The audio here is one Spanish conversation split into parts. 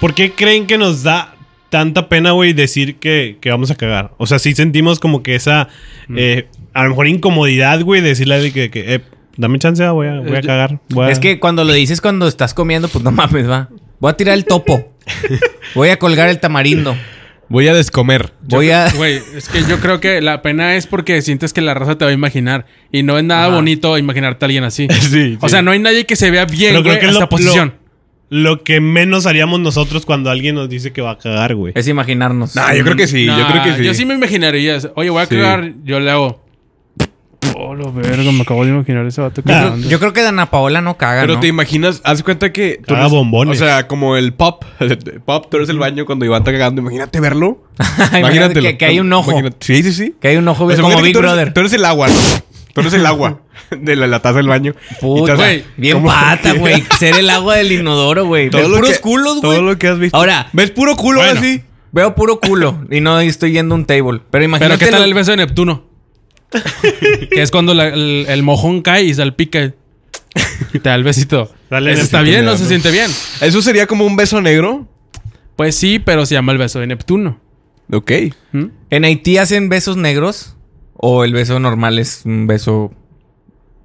¿Por qué creen que nos da tanta pena, güey, decir que, que vamos a cagar? O sea, sí sentimos como que esa, eh, a lo mejor incomodidad, güey, decirle de que, que, eh, dame chance, voy a, voy a cagar. voy a- Es que cuando lo dices cuando estás comiendo, pues no mames, va. Voy a tirar el topo. Voy a colgar el tamarindo. Voy a descomer. Voy a. Güey, es que yo creo que la pena es porque sientes que la raza te va a imaginar. Y no es nada bonito imaginarte a alguien así. Sí, O sea, no hay nadie que se vea bien, Pero creo güey, que lo- posición. Lo que menos haríamos nosotros cuando alguien nos dice que va a cagar, güey. Es imaginarnos. Nah, yo creo que sí, yo creo que sí. Yo sí me imaginaría. Oye, voy a Sí. cagar. Yo le hago. Oh, lo verga, me acabo de imaginar ese vato Yo creo, cagando. yo creo que Dana Paola no caga, Pero ¿no? te imaginas, haz de cuenta que... tú Caga eres- bombones. O sea, como el pop. pop, tú eres el baño cuando Iván está cagando. Imagínate verlo. Imagínate Imagínatelo. que, que hay un ojo. Imagínate- Sí, sí, sí. Que hay un ojo O sea, como imagínate Big que tú eres- Brother. Tú eres el agua, ¿no? Tú eres el agua de la, la taza del baño. Puta, güey, bien ¿cómo? pata, güey. Ser el agua del inodoro, güey. Todo Ver lo puros que- culos, güey. Todo lo que has visto. Ahora, ¿Ves puro culo Bueno. así? veo puro culo y no estoy yendo a un table. Pero imagínate. Pero ¿qué tal lo- el beso de Neptuno? Que es cuando la- el, el mojón cae y salpica. Y te da el besito. Dale Eso está bien, no se siente bien. Eso sería como un beso negro. Pues sí, pero se llama el beso de Neptuno. Ok. ¿Mm? ¿En Haití hacen besos negros? ¿O el beso normal es un beso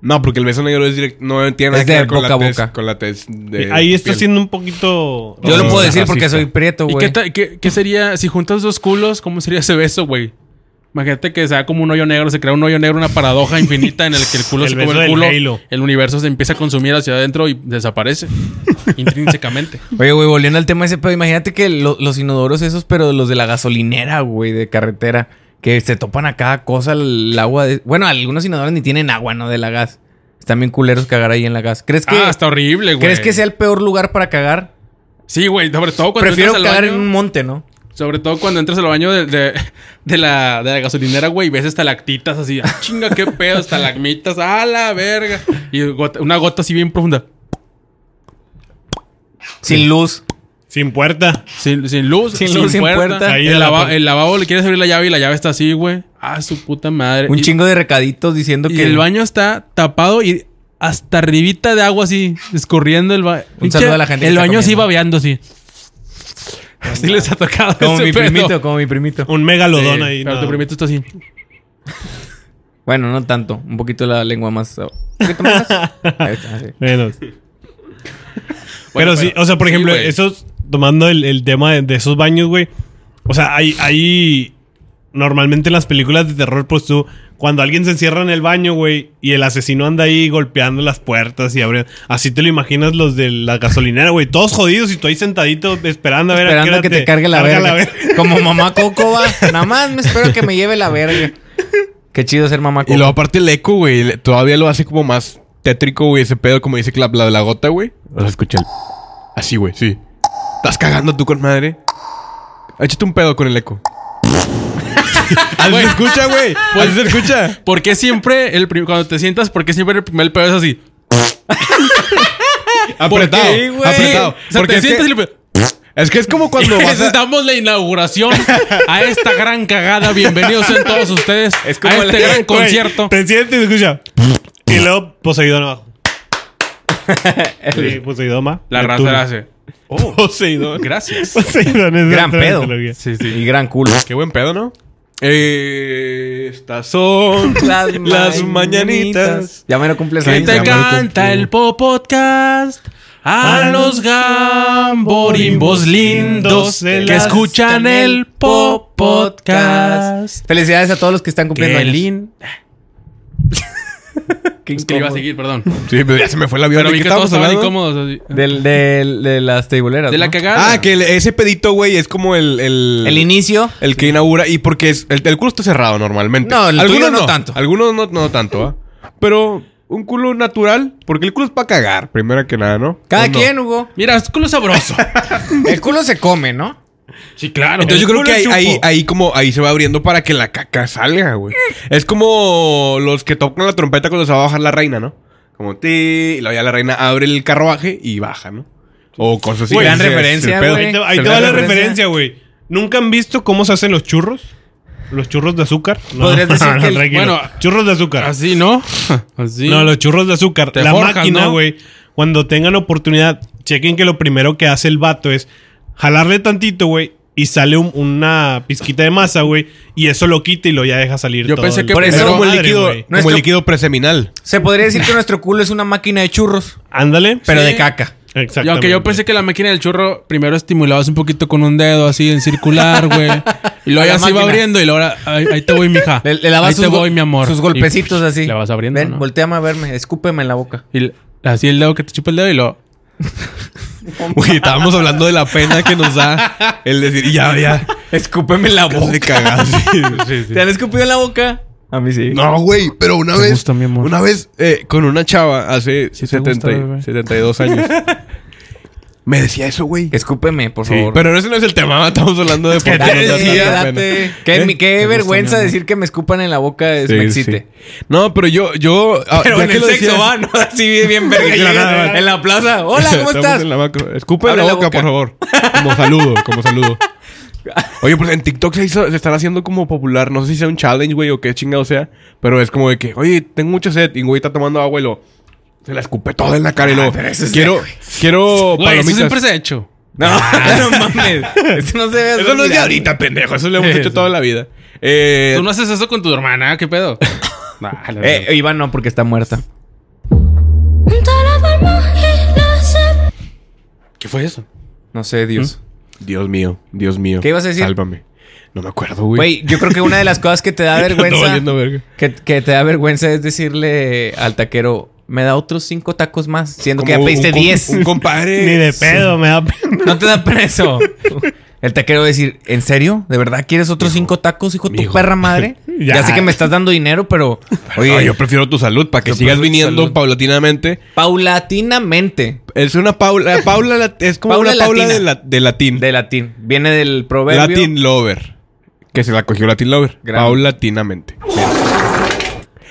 No, porque el beso negro es directo. No tiene nada Es que de ver con boca la tez- boca. Con la tez de Ahí está piel. siendo un poquito... Yo lo puedo decir racista. porque soy prieto, ¿Y güey. qué, ta- qué- qué sería si juntas dos culos? ¿Cómo sería ese beso, güey? Imagínate que sea como un hoyo negro, se crea un hoyo negro, una paradoja infinita en el que el culo El se come el culo, Halo. el universo se empieza a consumir hacia adentro y desaparece intrínsecamente. Oye, güey, volviendo al tema ese, pero imagínate que lo- los inodoros esos, pero los de la gasolinera, güey, de carretera, que se topan a cada cosa el agua de... Bueno, algunos inodores ni tienen agua, ¿no? De la gas. Están bien culeros cagar ahí en la gas. ¿Crees que, ah, está horrible, güey. ¿crees que sea el peor lugar para cagar? Sí, güey, sobre todo cuando Prefiero entras al cagar baño, en un monte, ¿no? Sobre todo cuando entras al baño de, de, de la, de la gasolinera, güey, y ves estalactitas así. Ah, chinga, qué pedo, estalagmitas, a la verga. Y gota- una gota así bien profunda. Sin luz. Sin puerta. Sin, sin luz, Sin luz, sin puerta. Ahí el, en la lava- puerta. el lavabo le quieres abrir la llave y la llave está así, güey. Ah, su puta madre. Un Y- chingo de recaditos diciendo Y que... el baño está tapado y hasta arribita de agua así, escurriendo el baño. Un saludo a la gente que El está baño así babeando así. Así les ha tocado Como mi pedo. primito, como mi primito. Un megalodón Sí, ahí. Pero no. tu primito está así. Bueno, no tanto. Un poquito la lengua más... Un poquito más. Ahí está, sí. Menos. Bueno, pero sí, o sea, por sí, ejemplo, güey. esos, tomando el, el tema de, de esos baños, güey. O sea, hay, hay. Normalmente en las películas de terror, pues tú, cuando alguien se encierra en el baño, güey, y el asesino anda ahí golpeando las puertas y abriendo. Así te lo imaginas los de la gasolinera, güey. Todos jodidos y tú ahí sentadito esperando a ver a qué Esperando hora que te cargue la verga. Como mamá Coco va. Nada más me espero que me lleve la verga. Qué chido ser mamá Coco. Y luego aparte el eco, güey, todavía lo hace como más tétrico, güey, ese pedo, como dice la, la de la gota, güey. O sea, escucha el... Así, güey, sí. ¿Estás cagando tú con madre? Échate un pedo con el eco. Así se escucha, güey. Así se escucha. ¿Por qué siempre, el cuando te sientas, por qué siempre el primer pedo es así? Apretado, qué, apretado. O sea, Porque te es que, sientas y le- es que es como cuando vas a... Damos la inauguración a esta gran cagada. Bienvenidos sean todos ustedes Es como a este la- gran concierto. Te sientes y escucha. y luego Poseidón abajo. sí, Poseidón más. La raza la hace. Oh, Poseidón. Gracias. Poseidón es Gran pedo. Sí, sí. Y gran culo. Qué buen pedo, ¿no? Estas son Las las, mañanitas. Ya me lo cumples Que te canta el Po Podcast a los gamborimbos lindos que escuchan el Po Podcast. Felicidades a todos los que están cumpliendo lindo. Qué que iba a seguir, perdón. Sí, pero ya se me fue el avión. Pero ¿De vi qué que todos estaban hablando? incómodos. así. Del, del- de las teiboleras. De la ¿no? cagada. Ah, que el- ese pedito, güey, es como el... El, El inicio. El que inaugura... Y porque es, el, el culo está cerrado normalmente. No, el tuyo no tanto. Algunos no, no tanto, ¿ah? Pero un culo natural... Porque el culo es para cagar, primero que nada, ¿no? Cada quien, Hugo. Mira, es culo sabroso. El culo se come, ¿no? Sí, claro. Entonces yo creo que ahí, ahí, ahí como ahí se va abriendo para que la caca salga, güey. Es como los que tocan la trompeta cuando se va a bajar la reina, ¿no? Como ti, y luego ya la reina abre el carruaje y baja, ¿no? O cosas así. Güey, gran referencia, güey. Ahí te, ahí va la la referencia. güey. ¿Nunca han visto cómo se hacen los churros? los churros de azúcar. No, Podrías decir que el- tranquilo. bueno, churros de azúcar. Así, ¿no? Así. No, los churros de azúcar. Te la forjas, máquina, ¿no? güey, cuando tengan oportunidad, chequen que lo primero que hace el vato es jalarle tantito, güey, y sale un- una pizquita de masa, güey, y eso lo quita y lo ya deja salir Yo todo pensé que Por Es eso- como el Madre, líquido, güey. como Nuestro- el líquido preseminal. Se podría decir que nuestro culo es una máquina de churros, Ándale. pero Sí. de caca. Y Exactamente. aunque yo pensé que la máquina del churro primero estimulabas un poquito con un dedo así en circular, güey. Y luego A la ya se iba máquina. abriendo y luego ahora, ahí, ahí te voy, mija. Le, le dabas ahí sus, te go- voy, mi amor. sus Y, golpecitos así. Le vas abriendo, Ven, ¿no? volteame a verme, escúpeme en la boca. Y así el dedo que te chupa el dedo y lo... Güey, estábamos hablando de la pena que nos da el decir, ya, ya. Escúpeme en la boca. de cagar, sí. ¿Te han escupido en la boca? A mí sí. No, güey, pero una Te vez. gusta, mi amor. Una vez eh, con una chava hace Sí te 70 y- gusta, bebé. 72 años. me decía eso, güey. Escúpeme, por Sí, favor. pero ese no es el tema, estamos hablando de por qué. Qué, ¿Eh? vergüenza decir que me escupan en la boca es, Sí, me excite. No, pero yo, yo. ah, Pero en el sexo decía- va, ¿no? Así bien, bien verga. En la plaza. Hola, ¿cómo estás? en la macro. Escupe en la la boca, boca. por favor. Como saludo, como saludo. Oye, pues en TikTok se, hizo, se están haciendo como popular. No sé si sea un challenge, güey, o qué chingado sea. Pero es como de que, oye, tengo mucha sed. Y güey está tomando agua y lo. Se la escupe toda en la cara y eso es quiero, quiero Güey, eso palomitas. siempre se ha hecho. No, no mames. Eso no se ve. Eso no es de ahorita, pendejo. Eso lo hemos hecho toda la vida. Eh, Tú no haces eso con tu hermana, ¿qué pedo? Nah, la verdad. Eh, Iván no, porque está muerta. ¿Qué fue eso? No sé, Dios. Dios mío, Dios mío. ¿Qué ibas a decir? Sálvame. No me acuerdo, güey. Güey, yo creo que una de las cosas que te da Ando vergüenza. valiendo verga. que, que te da vergüenza es decirle al taquero, me da otros cinco tacos más, siendo que ya pediste un com- 10. Un compadre. Ni de pedo, me da pena. No te da pena eso. El taquero va a decir, ¿en serio? ¿De verdad quieres otros cinco tacos, hijo de tu perra madre? Ya. Ya. sé que me estás dando dinero, pero... Oye, No, yo prefiero tu salud para que sigas viniendo salud. paulatinamente. paulatinamente. Es una Paula. Paula la- es como Paula una Paula latina. de, la- de latín. De latín. Viene del proverbio. Latin Lover. Que se la cogió Latin Lover. Gran- Paulatinamente.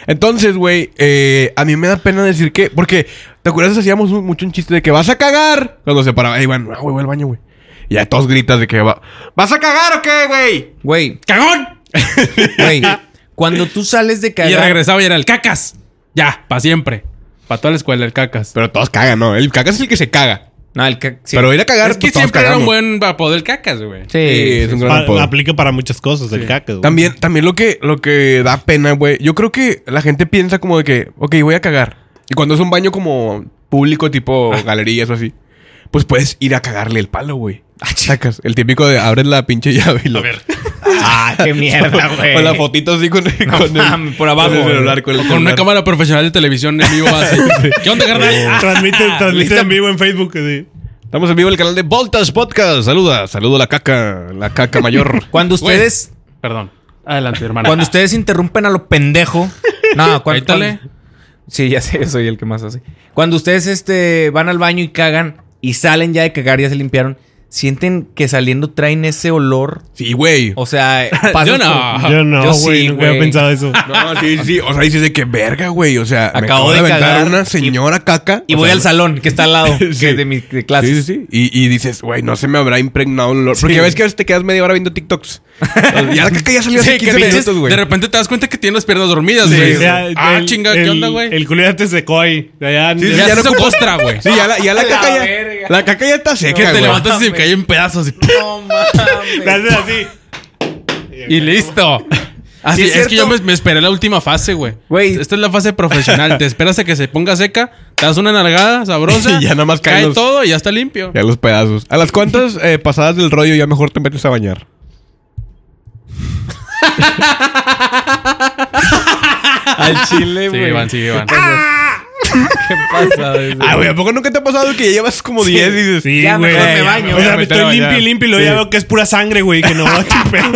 Entonces, güey, eh, a mí me da pena decir que. Porque, ¿te acuerdas? Hacíamos un- mucho un chiste de que vas a cagar. Cuando se paraba, ahí van, ah, güey, voy al baño, güey. Y ya todos gritas de que va. ¿Vas a cagar o qué, güey? Güey, ¡Cagón! güey. cuando tú sales de Y cagar... regresaba y era el cacas. Ya, para siempre. Para toda la escuela, el cacas. Pero todos cagan, ¿no? El cagas es el que se caga. No, el ca- sí. Pero ir a cagar, es que pues, siempre era un buen apodo del cacas, güey. Sí, Sí, es un sí, gran Pa- apodo. aplica para muchas cosas el caca, güey. También, también lo que, lo que da pena, güey. Yo creo que la gente piensa como de que, ok, voy a cagar. Y cuando es un baño como público, tipo galerías o así, pues puedes ir a cagarle el palo, güey. Sacas el típico de abres la pinche llave y lo. Ah, qué mierda, güey. O la fotito así con, con el, por abajo, con el güey. celular. Con, el Con una cámara profesional de televisión en vivo así. ¿Qué onda, carnal? Ah, Transmite, transmite ¿Lista? en vivo en Facebook. sí. Estamos en vivo en el canal de Voltas Podcast. Saluda, saludo a la caca, la caca mayor. Cuando ustedes... Perdón. Adelante, hermano. Cuando ustedes interrumpen a lo pendejo... No, cuando... Sí, ya sé, yo soy el que más hace. Cuando ustedes este, van al baño y cagan y salen ya de cagar, ya se limpiaron, ¿sienten que saliendo traen ese olor? Sí, güey. O sea, Yo no. por- Yo no, güey. nunca había pensado eso. No, sí, sí. O sea, dices de que verga, güey. O sea, me Acabo acabo de de aventar una y- señora caca. Y voy sea, al salón, que está al lado que es de mi de clase. Sí, sí, sí. Y, y dices, güey, no se me habrá impregnado el olor. Porque Sí. ves que a veces te quedas media hora viendo TikToks. ya la caca ya salió hace Sí, que 15 pinches- minutos, güey. de repente te das cuenta que tienes las piernas dormidas, güey. ah, el- chinga, ¿qué el- onda, güey? El culo ya te secó ahí. Ya- ya ya se güey. Sí, ya la, caca ya. La caca ya está Que seca, te levantas y cae en pedazos. y- No mames. Le haces así. Y listo. Así, Sí, es, es que yo me, me esperé la última fase, güey. Güey. Esta es la fase profesional. te esperas a que se ponga seca, te das una nalgada sabrosa. Y ya nada más cae los- todo y ya está limpio. Ya los pedazos. ¿A las cuantas eh, pasadas del rollo ya mejor te metes a bañar? Al chile, Sí, güey. Iván, sí, Iván. ¿Qué pasa? Ah, güey, ¿a poco nunca te ha pasado que ya llevas como 10 y dices... Sí, Ya, güey. mejor me Ya, baño. O voy a sea, me estoy limpio y limpio y luego ya veo que es pura sangre, güey. Que no va a pedo.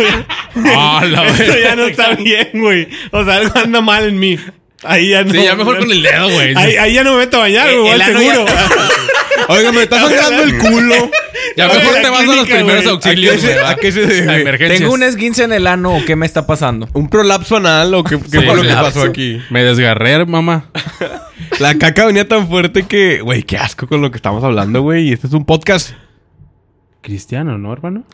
Ah, Esto ya no está bien, güey. O sea, algo anda mal en mí. Ahí ya no. Sí, ya mejor con el dedo, güey. Ahí, ahí ya no me meto a bañar, Eh, güey. el ya- seguro. Oiga, me está sangrando el culo. Ya mejor te vas a los primeros güey. auxilios, ¿A qué se- güey, a qué se debe? Tengo un esguince en el ano o qué me está pasando. ¿Un prolapso anal o qué, qué Sí, fue lo que pasó aquí? Me desgarré, mamá. La caca venía tan fuerte que... Güey, qué asco con lo que estamos hablando, güey. Y este es un podcast. Cristiano, ¿no, hermano?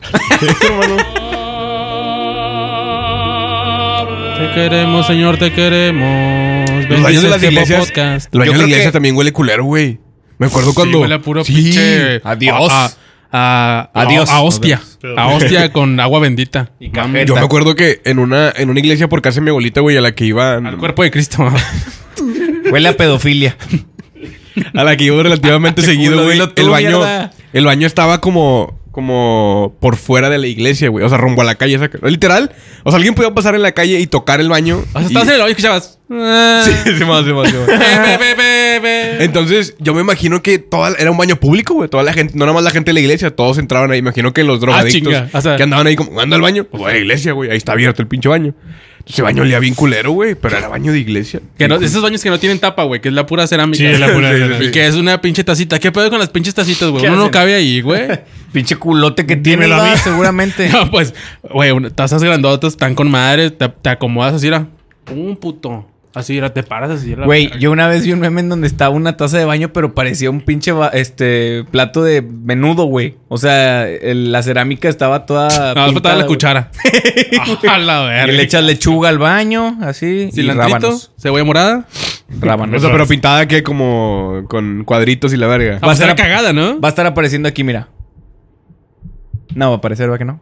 Te queremos, Señor, te queremos. Los baños de las este iglesias. podcast. El baño Yo de la iglesia que- también huele culero, güey. Me acuerdo cuando. Sí, huele a puro Sí. pinche... Adiós. A, a, a- Adiós. A, hostia. A hostia con agua bendita. Y. Yo me acuerdo que en una, en una iglesia por casa de mi abuelita, güey, a la que iba. Al cuerpo de Cristo. Huele a pedofilia. A la que iba relativamente seguido, güey. El baño. mierda. El baño estaba como. Como por fuera de la iglesia, güey. O sea, rumbo a la calle. esa- Literal. O sea, alguien podía pasar en la calle y tocar el baño. O sea, y- estabas en el baño y escuchabas. Sí, sí, más, sí, más, sí, más. Entonces, yo me imagino que toda, era un baño público, güey. Toda la gente, no nada más la gente de la iglesia, todos entraban ahí. Imagino que los drogadictos. O sea- que andaban ahí como, ¿anda al baño? Pues voy a la iglesia, güey. Ahí está abierto el pinche baño. Ese baño olía bien culero, güey. Pero era baño de iglesia. Que no, esos baños que no tienen tapa, güey, que es la pura cerámica. Sí, es la pura cerámica. Y que es una pinche tacita. ¿Qué pedo con las pinches tacitas, güey? ¿Qué Uno no cabe ahí, güey. Pinche culote que tiene, Dímelo a va, mí. seguramente. No, pues, güey, tazas grandotas, están con madre, te, te acomodas así, era. Un puto. Así, era, te paras así. era- Güey, yo una vez vi un meme en donde estaba una taza de baño, pero parecía un pinche este plato de menudo, güey. O sea, el- la cerámica estaba toda. No, pintada, la cuchara. a la verga. Y le echas lechuga al baño, así. Cilantrito, cebolla morada. Rábanos. O sea, pero pintada que como con cuadritos y la verga. Va a estar cagada, ¿no? Va a estar apareciendo aquí, mira. No va a aparecer, ¿va que no?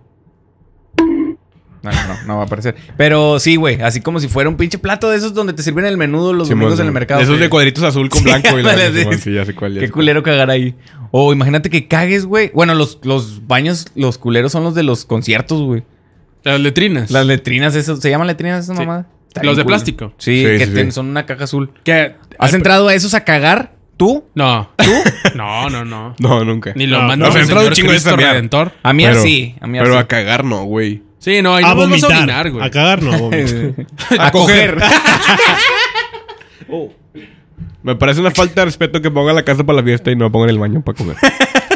No, no, no, no va a aparecer. Pero sí, güey, así como si fuera un pinche plato de esos donde te sirven el menudo los Simón, domingos en el mercado. Esos Sí. de cuadritos azul con Sí, blanco y la Simón, sí. sí, ya sé cuál. ya Qué sé cuál. culero cagar ahí. O imagínate que cagues, güey. Bueno, los, los baños, los culeros son los de los conciertos, güey. Las letrinas. Las letrinas, esas, ¿se llaman letrinas esas Sí. mamadas? Está Los de cool. plástico. Sí, Sí, que sí, ten- sí. son una caja azul. ¿Has entrado a esos a cagar? ¿Tú? No. ¿Tú? no, no, no. No, nunca. Ni lo No, manda no, el entrado Señor un chingo de Cristo. Redentor. A mí Pero- así. A mí Pero así. a cagar no, güey. Sí, no, ahí A no vas a vomitar. orinar, güey. A cagar, no. a vomitar. a coger. Me parece una falta de respeto que pongan la casa para la fiesta y no pongan el baño para comer.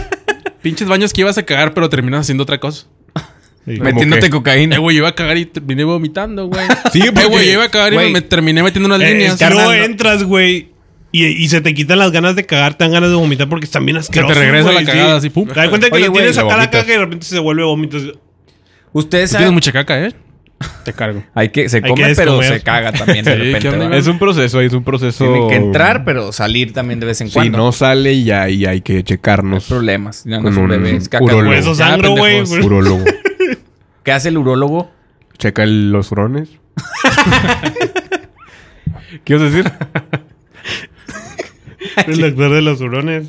Pinches baños que ibas a cagar, pero terminas haciendo otra cosa. Sí. ¿Cómo Metiéndote qué? cocaína. Eh, güey, yo iba a cagar y terminé vomitando, güey. Sí, Eh, porque- güey, yo iba a cagar y Güey. me terminé metiendo unas Eh, líneas. carnal, no. entras, güey. Y, y se te quitan las ganas de cagar, te dan ganas de vomitar porque están bien asquerosos. regresa güey, la cagada así, pum. Te das cuenta que Oye, lo güey, tienes acá la caga y de repente se vuelve vómito. Ustedes Tú tienes saben. mucha caca, ¿eh? Te cargo. Hay que, se que come, pero se caga también de Sí, repente. Es un proceso, es un proceso. Tienen que entrar, pero salir también de vez en Si cuando. no sale y ahí hay que checarnos. problemas. Ya no Con un caca, urólogo. Por güey. eso Ya, sangro, güey. pendejos. Urólogo. ¿Qué hace el urólogo? Checa el- los hurones. ¿Qué ibas a decir? El doctor de los hurones.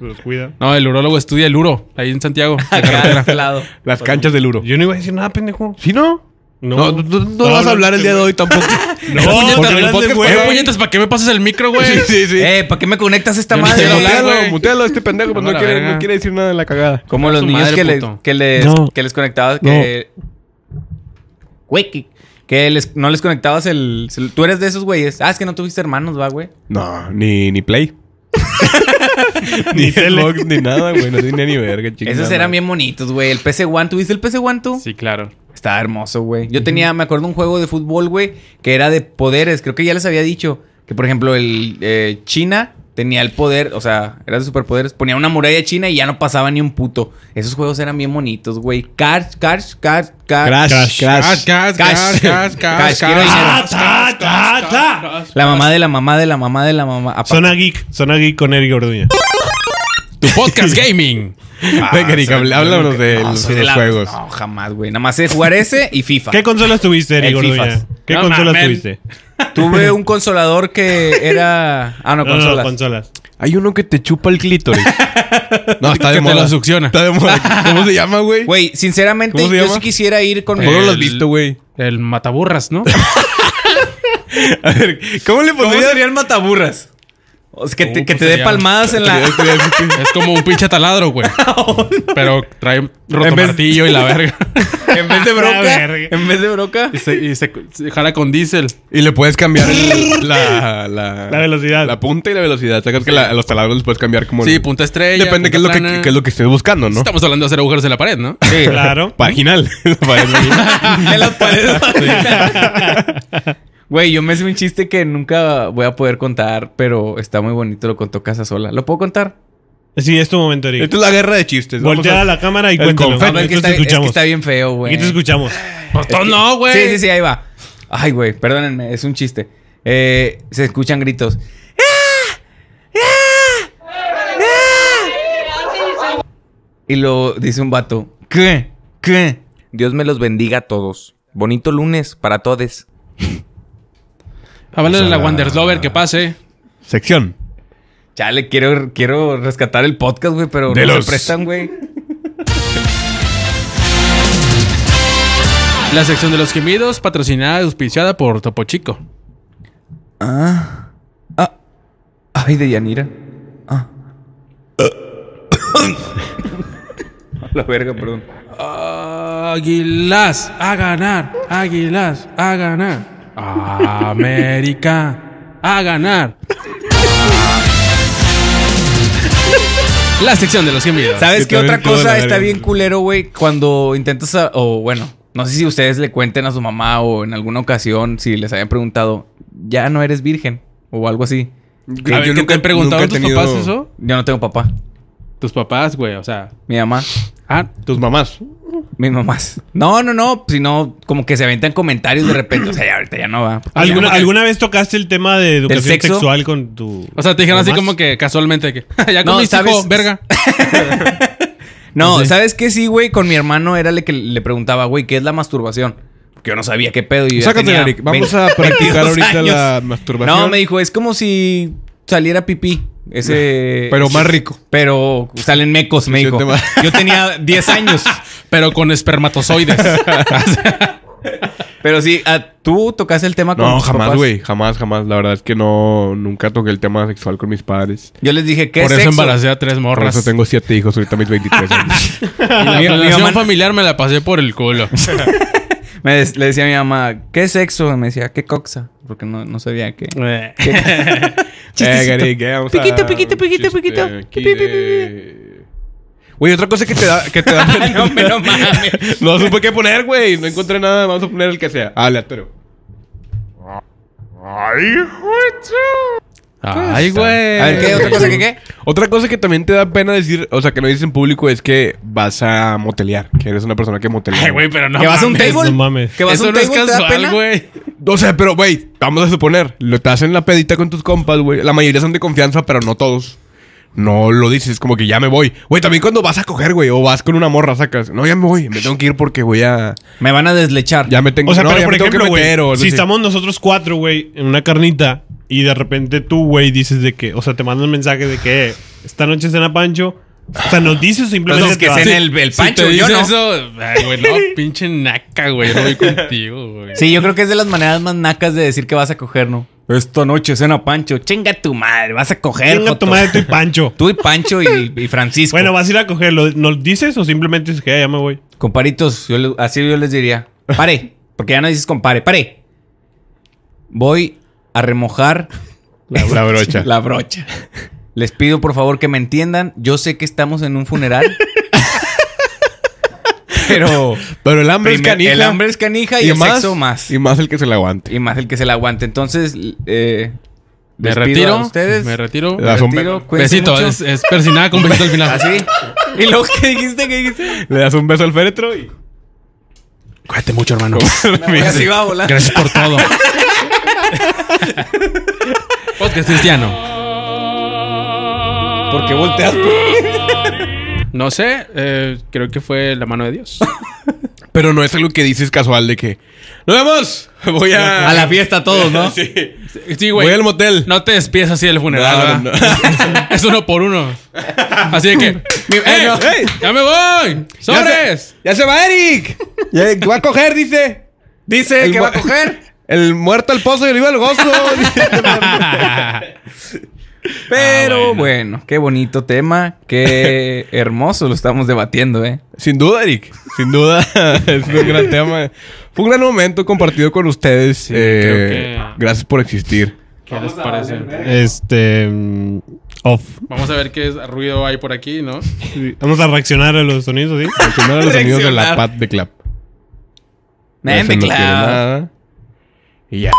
Los cuida. No, el urólogo estudia el uro, ahí en Santiago. lado. Las canchas del uro. Yo no iba a decir nada, pendejo. ¿Sí no? No. No, no, no, no vas a hablar el día de hoy tampoco. No, el podcast puñetas, ¿para qué me pasas el micro, güey? Sí, sí, sí. Eh, ¿para qué me conectas a esta Yo no madre? hablar, Mutealo, güey. mutealo a este pendejo, pues No, la quiere, verga. no quiere decir nada de la cagada. Como los Su niños madre, que, les, puto. que, les, No. que les conectabas, que... Güey, que, que les, no les conectabas el, cel- Tú eres de esos güeyes. Ah, es que no tuviste hermanos, va, güey. No, ni, ni Play. ni Xbox, ni nada, güey. No tenía ni verga, chingada. Esos eran bien bonitos, güey. El PC One, ¿tuviste el PC One tú? Sí, claro. Estaba hermoso, güey. Yo tenía, me acuerdo un juego de fútbol, güey, que era de poderes. Creo que ya les había dicho que, por ejemplo, el eh, China tenía el poder, o sea, era de superpoderes. Ponía una muralla china y ya no pasaba ni un puto. Esos juegos eran bien bonitos, güey. Crash, Crash, Crash, Crash. Crash, Crash. Crash. Cash, cash, Cash. cash, cash, Cash, cash, quiero cash, dinero. cash, Ta, ta, cash, ta. cash, La mamá de la mamá de la mamá de la mamá. Zona Geek. Zona Geek con Eric Orduña. Tu podcast gaming. Venga, Erika, soy- háblanos de No, los, soy de de los la- juegos. No, jamás, güey. Nada más sé jugar ese y FIFA. ¿Qué consolas tuviste, Eric. ¿Qué No consolas tuviste? Tuve un consolador que era... Ah, no, No, no, consolas. consolas. Hay uno que te chupa el clítoris. no, está de Que te moda. lo succiona. Está de moda. ¿Cómo se llama, güey? Güey, sinceramente, ¿Cómo yo sí quisiera ir con... ¿Cómo lo has El- visto, güey? El mataburras, ¿no? A ver, ¿cómo le ¿Cómo pondrías? sería el mataburras? O sea, que te, Uh, que pues te dé palmadas en la... es como un pinche taladro, güey. Pero trae rotomartillo y la verga. en vez de La broca. verga. en vez de broca. Y se, y se, se jala con diésel. Y le puedes cambiar el- la, la, La velocidad. La punta y la velocidad. Sacas que la- a los taladros les puedes cambiar como... Sí, el- punta estrella. Depende qué es, punta lo que, qué es lo que estés buscando, ¿no? Estamos hablando de hacer agujeros en la pared, ¿no? Sí. Claro. Vaginal. Vaginal. en las paredes. Güey, yo me hice un chiste que nunca voy a poder contar, pero está muy bonito. Lo contó Casa Sola. ¿Lo puedo contar? Sí, es tu momento, Eric. Esto es la guerra de chistes. Voltea a- a la cámara y cuéntalo. No, es, que está, te es que escuchamos. está bien feo, güey. Aquí te escuchamos. Pues Es que- no, güey. Sí, sí, sí, ahí va. Ay, güey, perdónenme, es un chiste. Eh, se escuchan gritos. Y lo dice un vato. ¿Qué? ¿Qué? Dios me los bendiga a todos. Bonito lunes para todes. Háblale O sea, a la Wanderslover que pase. Sección. Chale, quiero, quiero rescatar el podcast, güey, pero De no los- se prestan, güey. La sección de los gemidos, patrocinada y auspiciada por Topo Chico. Ah. Ah. Ay, de Yanira. Ah. A la verga, perdón. Águilas a ganar, águilas a ganar. América a ganar. La sección de los gemidos. ¿Sabes qué otra cosa está bien culero, güey? Cuando intentas, a- o bueno, no sé si ustedes le cuenten a su mamá o en alguna ocasión, si les habían preguntado, ya no eres virgen o algo así. A ver, ¿qué te han preguntado nunca he tus tenido- papás eso? Yo no tengo papá. Tus papás, güey, o sea. Mi mamá, Ah, Tus mamás. mis mamás. No, no, no, sino como que se aventan comentarios de repente. O sea, ya ahorita ya no va. ¿Alguna, ¿Alguna vez tocaste el tema de educación sexo? sexual con tu. o sea, te dijeron así como que casualmente que ya No, comiste, ¿sabes? hijo, verga. No, Sí. ¿sabes qué? Sí, güey, con mi hermano era el que le preguntaba, güey, ¿qué es la masturbación? Porque yo no sabía qué pedo. Y Sácate, tenía Eric. Vamos 20 a practicar 22 ahorita años. la masturbación. No, me dijo, es como si saliera pipí. Ese. Pero más rico. Pero salen mecos, me dijo. Yo tenía 10 años. Pero con espermatozoides. Pero sí, ah, ¿tú tocaste el tema con No, tus jamás, güey. Jamás, jamás. La verdad es que no... Nunca toqué el tema sexual con mis padres. Yo les dije, ¿qué Por es eso sexo? embaracé a tres Por morras. eso tengo siete hijos ahorita mis 23 años. Y la Mi- mamá- familiar me la pasé por el culo. Me des- le decía a mi mamá, ¿qué sexo? Me decía, ¿qué coxa? Porque no, no sabía qué. Eh, ¿qué? Piquito, piquito, piquito, piquito. Güey, otra cosa que te da... Que te da no, me no mames. no supe qué poner, güey. No encontré nada. Vamos a poner el que sea. Ah, aleatorio. Ay, güey. A ver, ¿qué? ¿Otra cosa que qué? Otra cosa que también te da pena decir, o sea, que no dices en público, es que vas a motelear. Que eres una persona que motelea. Ay, güey, pero no ¿Que vas a un mames. table? No mames. ¿Que vas a Eso un no es table? Güey. O sea, pero, güey, vamos a suponer, lo te hacen la pedita con tus compas, güey. La mayoría son de confianza, pero no todos. No lo dices, como que ya me voy. Güey, también cuando vas a coger, güey, o vas con una morra, sacas. No, ya me voy, me tengo que ir porque voy a. Me van a deslechar. Ya me tengo O sea, no, pero ya por me tengo ejemplo, que o si así. estamos nosotros cuatro, güey, en una carnita y de repente tú, güey, dices de que, o sea, te mandan un mensaje de que esta noche cena Pancho. O sea, nos dices o simplemente Entonces que cene el, el Si pancho, te yo no. eso, ay, güey, no, pinche naca, güey. Yo no voy contigo, güey. Sí, yo creo que es de las maneras más nacas de decir que vas a coger, ¿no? Esta noche cena Pancho. Chinga tu madre, vas a coger. Chinga tu madre, tú y Pancho. Tú y Pancho y, y Francisco. Bueno, vas a ir a cogerlo. ¿Nos dices o simplemente dices que ya me voy? Comparitos, yo le- así yo les diría. Pare, porque ya no dices compare, pare. Voy a remojar La, la brocha. la brocha. Les pido por favor que me entiendan. Yo sé que estamos en un funeral. pero Pero el hambre es canija. el hambre es canija y, el sexo más. Y más el que se le aguante. Y más el que se la aguante. Entonces, eh, Me retiro. a ustedes. Me retiro. Un retiro, Besito, mucho. es, es persinada con besito al final. Así. ¿Y luego qué dijiste? ¿Qué dijiste? Le das un beso al féretro y. Cuídate mucho, hermano. Así va a volar. Gracias por todo. Podcast cristiano. Porque volteas. No sé, eh, creo que fue la mano de Dios. Pero no es algo que dices casual de que. ¡Nos vemos! Voy a. A la fiesta todos, ¿no? sí. Sí, güey. Voy al motel. No te despides así del funeral, es uno por uno. Así de que. ¡Ey! ¡Ya me voy! ¡Ya ¡Sobres! se, ya se va Eric! Ya va a coger, dice. Dice El que va a coger. El muerto al pozo y el vivo al gozo. Pero Ah, bueno. bueno. qué bonito tema. Qué hermoso lo estamos debatiendo, ¿eh? Sin duda, Eric. Sin duda. es un gran tema. Fue un gran momento compartido con ustedes. Eh, creo que- Gracias por existir. ¿Qué les parece? Este. mm, off. Vamos a ver qué ruido hay por aquí, ¿no? Vamos a reaccionar a los sonidos, ¿sí? Reaccionar a los sonidos de la pat de clap. Quiere nada. Y ya.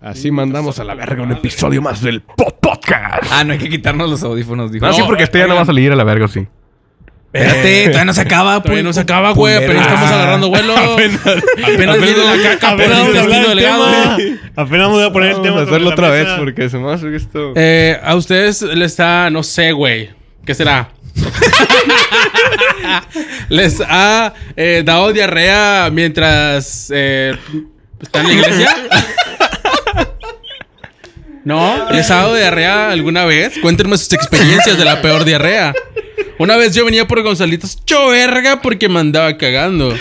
Así mandamos a la verga un episodio más del Pod Podcast. Ah, no hay que quitarnos los audífonos, dijo. Ah, sí, porque este ya no va a salir a la verga, sí. Espérate, todavía no se acaba. Todavía pul- no se acaba, güey. Apenas estamos Ah. agarrando vuelo. Apenas, viene la caca el Apenas vamos a hablar intestino del delgado. Apenas voy a poner el Vamos tema. a hacerlo otra vez porque se me hace que esto... Eh, a ustedes les está, no sé, güey. ¿Qué será? les ha eh, dado diarrea mientras eh, están en la iglesia. ¿No? ¿Les ha dado diarrea alguna vez? Cuéntenme sus experiencias de la peor diarrea. Una vez yo venía por Gonzalitos, cho verga, porque me andaba cagando.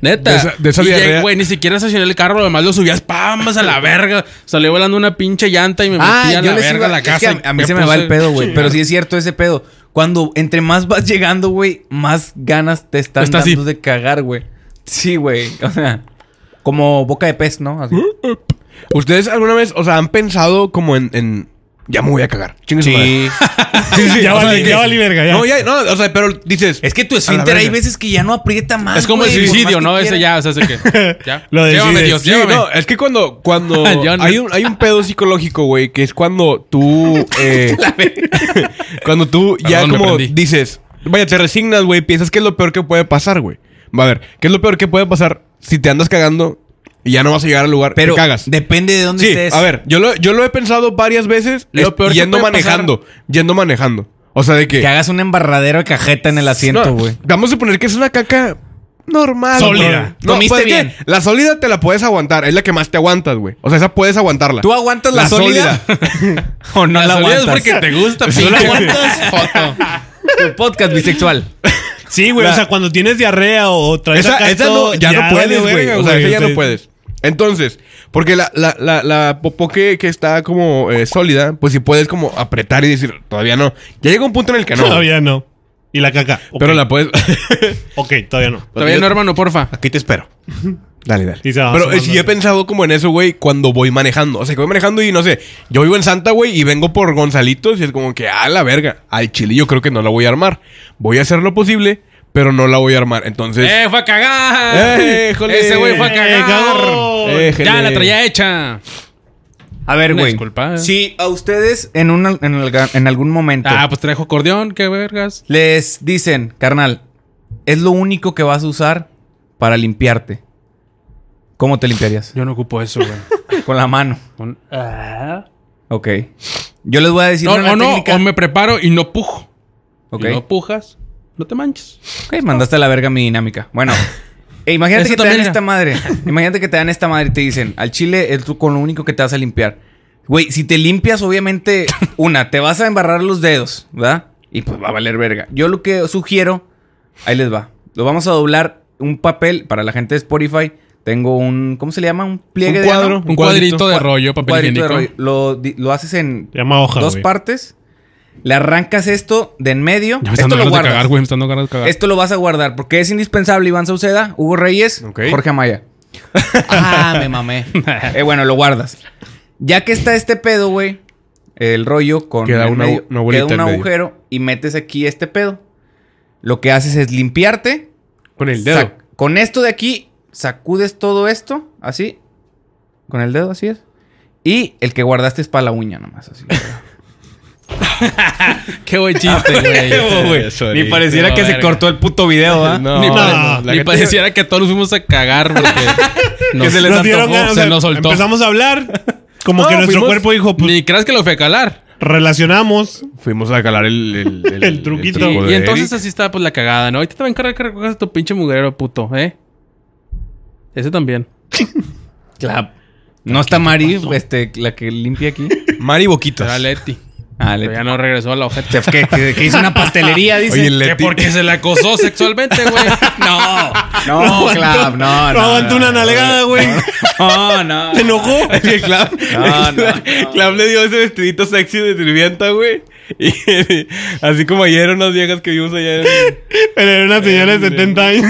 Neta. De esa- de esa Y llegué, diarrea- Güey, ni siquiera estacioné el carro, además lo subías, ¡pam! a la verga. Salió volando una pinche llanta y me metí Ah, a yo la verga iba a la es que casa. a, a mí se me va el pedo, güey. Pero sí es cierto ese pedo. Cuando entre más vas llegando, güey, más ganas te están Está dando así. de cagar, güey. Sí, güey. O sea, como boca de pez, ¿no? Así. ¿Ustedes alguna vez, o sea, han pensado como en... en- Ya me voy a cagar. Chingue su madre. Sí. Sí, sí, Ya o sea, valí, de que- ya valí verga, ya. No, ya, no, o sea, pero dices... Es que tu esfínter hay verga. veces que ya no aprieta más. Es como el güey, por suicidio, más ¿no? que Ese ya, o sea, ese que. Ya. Lo llévame, decides. Dios, Sí, llévame. no, es que cuando, cuando Yo no. hay, un, hay un pedo psicológico, güey, que es cuando tú, eh, cuando tú ya Perdón, me como prendí. dices, vaya, te resignas, güey, piensas que es lo peor que puede pasar, güey. Va a ver, ¿qué es lo peor que puede pasar si te andas cagando y ya no vas a llegar al lugar? Pero te cagas. depende de dónde Sí, estés. a ver, yo lo, yo lo he pensado varias veces Lo es- peor que yendo manejando, yendo manejando. O sea, de que... Que hagas un embarradero de cajeta en el asiento, No, güey. Vamos a suponer que es una caca normal. Sólida. No, Comiste pues es que bien. la sólida te la puedes aguantar. Es la que más te aguantas, güey. O sea, esa puedes aguantarla. ¿Tú aguantas la, La sólida? ¿O no la, La sólida es aguantas? porque te gusta, ¿Tú pinche la aguantas? Joto. Tu podcast bisexual. Sí, güey. La- O sea, cuando tienes diarrea o traes Esa, acá esa todo, no, ya, no puedes, güey. verga, O sea, esa ya no puedes. Entonces, porque la, la, la, la popó que, que está como eh, sólida, pues si puedes como apretar y decir, todavía no. Ya llega un punto en el que no. Todavía no. Y la caca. Ok. Pero la puedes. Ok, todavía no. Todavía no, hermano, porfa. Aquí te espero. Dale, dale. Sí, se va, Pero eh, sí he pensado como en eso, güey, cuando voy manejando. O sea, que voy manejando y no sé, yo vivo en Santa, güey, y vengo por Gonzalitos y es como que, a la verga, al chile yo creo que no la voy a armar. Voy a hacer lo posible, pero no la voy a armar. Entonces, ¡Eh, fue a cagar! ¡Eh, jole! Ese güey fue a ¡Eh, cagar. Eh, ya la traía hecha. A ver, güey. disculpa, eh. Si a ustedes en, un, en, el- en algún momento Ah, pues trajo acordeón, qué vergas. les dicen, carnal, es lo único que vas a usar para limpiarte. ¿Cómo te limpiarías? Yo no ocupo eso, güey. Con la mano. Con- Ah. Ok. Yo les voy a decir No, una o no, técnica. o me preparo y no pujo. Ok. Si no pujas, no te manches. Ok, mandaste a la verga mi dinámica. Bueno. e imagínate Eso que te dan era. esta madre. Imagínate que te dan esta madre y te dicen, al chile es tú con lo único que te vas a limpiar. Güey, si te limpias, obviamente, una, te vas a embarrar los dedos, ¿verdad? Y pues va a valer verga. Yo lo que sugiero, ahí les va. Lo vamos a doblar un papel para la gente de Spotify. Tengo un, ¿cómo se le llama? Un pliegue Un de cuadro. ano? Un cuadrito de rollo, Un papel cuadrito de rollo. Lo, lo haces en llama hoja, dos güey. partes. Le arrancas esto de en medio. Ya me Esto dando lo ganas de guardas. cagar, güey. Me están dando ganas de cagar. Esto lo vas a guardar porque es indispensable Iván Sauceda, Hugo Reyes. Jorge Amaya. ah, me mamé. Eh, bueno, lo guardas. Ya que está este pedo, güey, el rollo con Queda el una- medio, una bolita queda un medio. agujero y metes aquí este pedo. Lo que haces es limpiarte. con el dedo. con esto de aquí, sacudes todo esto, así. Con el dedo, así es. Y el que guardaste es para la uña nomás, así. Qué buen chiste, güey. Eso, Ni ni- pareciera no, que se cortó el puto video, ¿ah? No, ni no, pareciera que todos nos fuimos a cagar porque nos, se les Nos dieron antojó, ganas, se o sea, nos soltó. Empezamos a hablar. Como No, que nuestro fuimos- cuerpo dijo, pues Ni creas que lo fue a calar. relacionamos. Fuimos a calar el... El, El truquito. truco Y entonces Eric. así está pues la cagada, ¿no? Ahorita te va a encargar que recojas tu pinche mugrero, puto, ¿eh? Ese también. Claro. No está Mari, este, la que limpia aquí. Mari Boquitas. Era Leti. Ah, Pero ya no regresó a la ojeta. Que, que- que hizo una pastelería, dice. Oye, Que Leti... porque se la acosó sexualmente, güey. No, no, Clap, no, no. No aguantó una nalgada, güey. No, no. ¿Te enojó? Clap, No, no, Clap le dio ese vestidito sexy de sirvienta, güey. Y así como ayer unas viejas que vimos allá en... Pero era una señora de 70 años.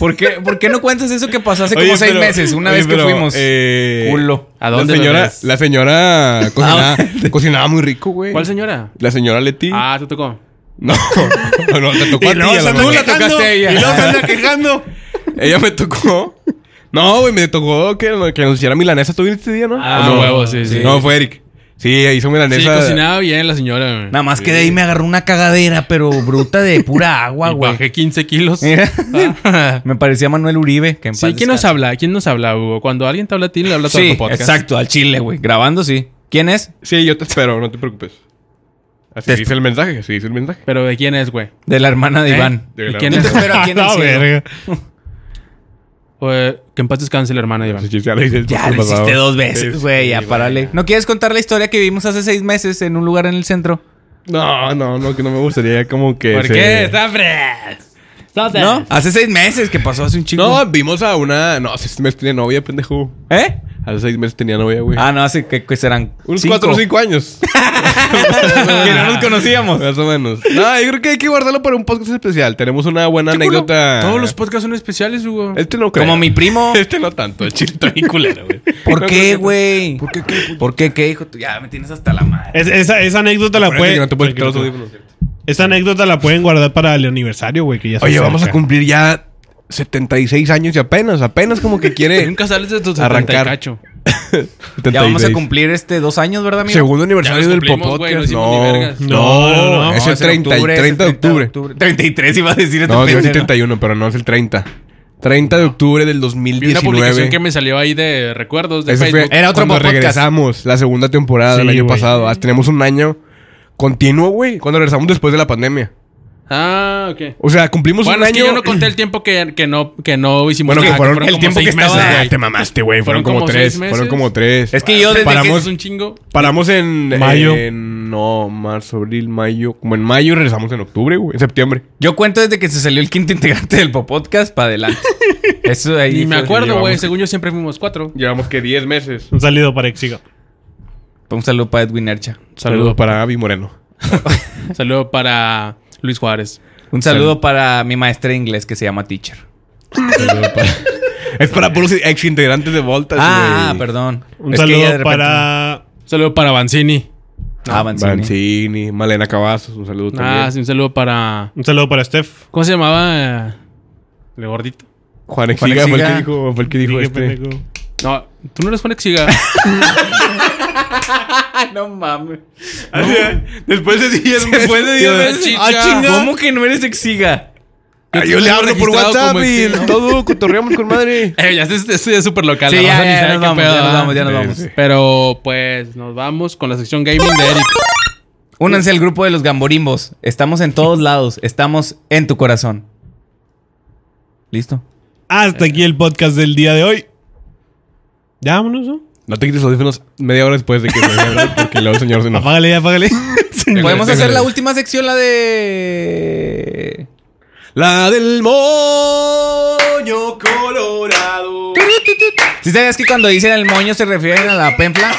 ¿Por qué, ¿Por qué no cuentas eso que pasó hace como seis pero- meses? Una oye, vez que pero, fuimos. eh, Culo. ¿A La dónde señora, bebés? la señora cocinaba, cocinaba muy rico, güey. ¿Cuál señora? La señora Leti. Ah, te tocó. No, no, te tocó Y a ti. luego a se la la tocaste quejando. a ella. Y luego se anda quejando. Ella me tocó. No, güey, me tocó que, que nos hiciera milanesa. ¿Tú viniste ese día, no? Ah, ¿O no? huevo, sí, sí. No, fue Eric. Sí, hizo Sí, milanesa. cocinaba bien la señora, güey. Nada más que de ahí me agarró una cagadera, pero bruta de pura agua, Y güey. Bajé 15 kilos. Mira. me parecía Manuel Uribe. Que en Sí, paz ¿quién nos descanse. habla? ¿Quién nos habla, Hugo? Cuando alguien te habla a ti, le habla a todo Sí, tu podcast. exacto, al chile, güey. Grabando, sí. ¿Quién es? Sí, yo te espero, no te preocupes. Así Te dice el mensaje, así dice el mensaje. Pero ¿de quién es, güey? De la hermana de ¿Eh? Iván. De ¿Y la- quién es? espero aquí en el La cielo. verga. Pues, que en paz descanse la hermana de Iván. Sí, ya lo hice Ya lo hiciste dos veces, Sí, güey. Ya, párale. ¿No quieres contar la historia que vimos hace seis meses en un lugar en el centro? No, no, no, que no me gustaría como que. ¿Por se- qué? ¡Está fres! ¿No? Hace seis meses que pasó hace un chico. No, vimos a una. No, seis meses tenía novia, pendejo. ¿Eh? Hace seis meses tenía novia, güey. Ah, no, hace que, que serán. Unos cinco. cuatro o cinco años. que no nos conocíamos. Más o menos. No, yo creo que hay que guardarlo para un podcast especial. Tenemos una buena anécdota. Todos los podcasts son especiales, Hugo. Este no creo. Como mi primo. Este no tanto. El chile está bien culero, güey. ¿Por qué, güey? ¿Por qué qué? ¿Por qué qué, hijo? Tú ya me tienes hasta la madre. Es- esa, esa anécdota la Acuérdate puede. que no te puedes quitar los audífonos. Esa anécdota la pueden guardar para el aniversario, güey. Que ya se Oye, vamos a acerca. cumplir ya 76 años y apenas, apenas como que quiere Nunca sales de tus Arrancar. 70 y cacho. Ya vamos a 76. cumplir este dos años, ¿verdad, amigo? Segundo aniversario Ya del nos cumplimos, güey, podcast. no No. No, no, no. Es el en 30, octubre, es 30 el de octubre. 33 iba a decir este No, yo el 31, pero no es el 30. 30 de octubre del Vi una 2019. publicación que me salió ahí de recuerdos de Ese fue Facebook. Era otro cuando podcast. regresamos la segunda temporada del Sí, año güey. pasado. Ah, Tenemos un año continuo, güey. Cuando regresamos después de la pandemia. Ah, ok. O sea, cumplimos Bueno, un es que yo no conté el tiempo que, que no, que no hicimos Bueno, que fueron- el como tiempo que Ah, te mamaste, güey. Fueron, Fueron como, como tres. Fueron como tres. Es que yo desde Paramos- que... Un chingo. Paramos en Mayo. en- no, marzo, abril, mayo. Como en mayo y regresamos en octubre, güey. En septiembre. Yo cuento desde que se salió el quinto integrante del podcast para adelante. Eso ahí Ni me acuerdo, güey. Según yo siempre fuimos cuatro. Llevamos que 10 meses. Un saludo para Exiga. Un saludo para Edwin Ercha. Saludos para Avi Moreno. Saludo para Luis Juárez. Un saludo para mi maestra de inglés que se llama Teacher. es para puros ex integrantes de Voltas, Ah, güey. perdón. Un Es saludo repente- para. Saludo para Banzini. Ah, Banzini. Mancini, Malena Cavazos, un saludo Ah, también. sí, un saludo para. Un saludo para Steph. ¿Cómo se llamaba? El gordito. Juan Juan Exiga fue el Exiga. que dijo, fue el que dijo este. pendejo. No, tú no eres Juan Exiga. no mames. Después de 10 meses. Después de 10 meses. Ah. ¿Cómo que no eres exiga? Ah, yo le hablo por WhatsApp y Exiga. todo cotorreamos con madre. Eh, ya estoy, estoy súper local. Sí, ya, ya, nos vamos, ya nos vamos, ya nos Sí, vamos. sí. Pero pues nos vamos con la sección gaming de Eric. Únanse al grupo de los gamborimbos. Estamos en todos lados. Estamos en tu corazón. ¿Listo? Hasta aquí el podcast del día de hoy. Ya vámonos, ¿no? No te quites los audífonos media hora después de que se hablar porque luego el señor se enoja. Apágale, apágale. Podemos hacer la- última sección, la de. La del moño colorado. ¿Sí sabías que cuando dicen el moño se refieren a la penfla?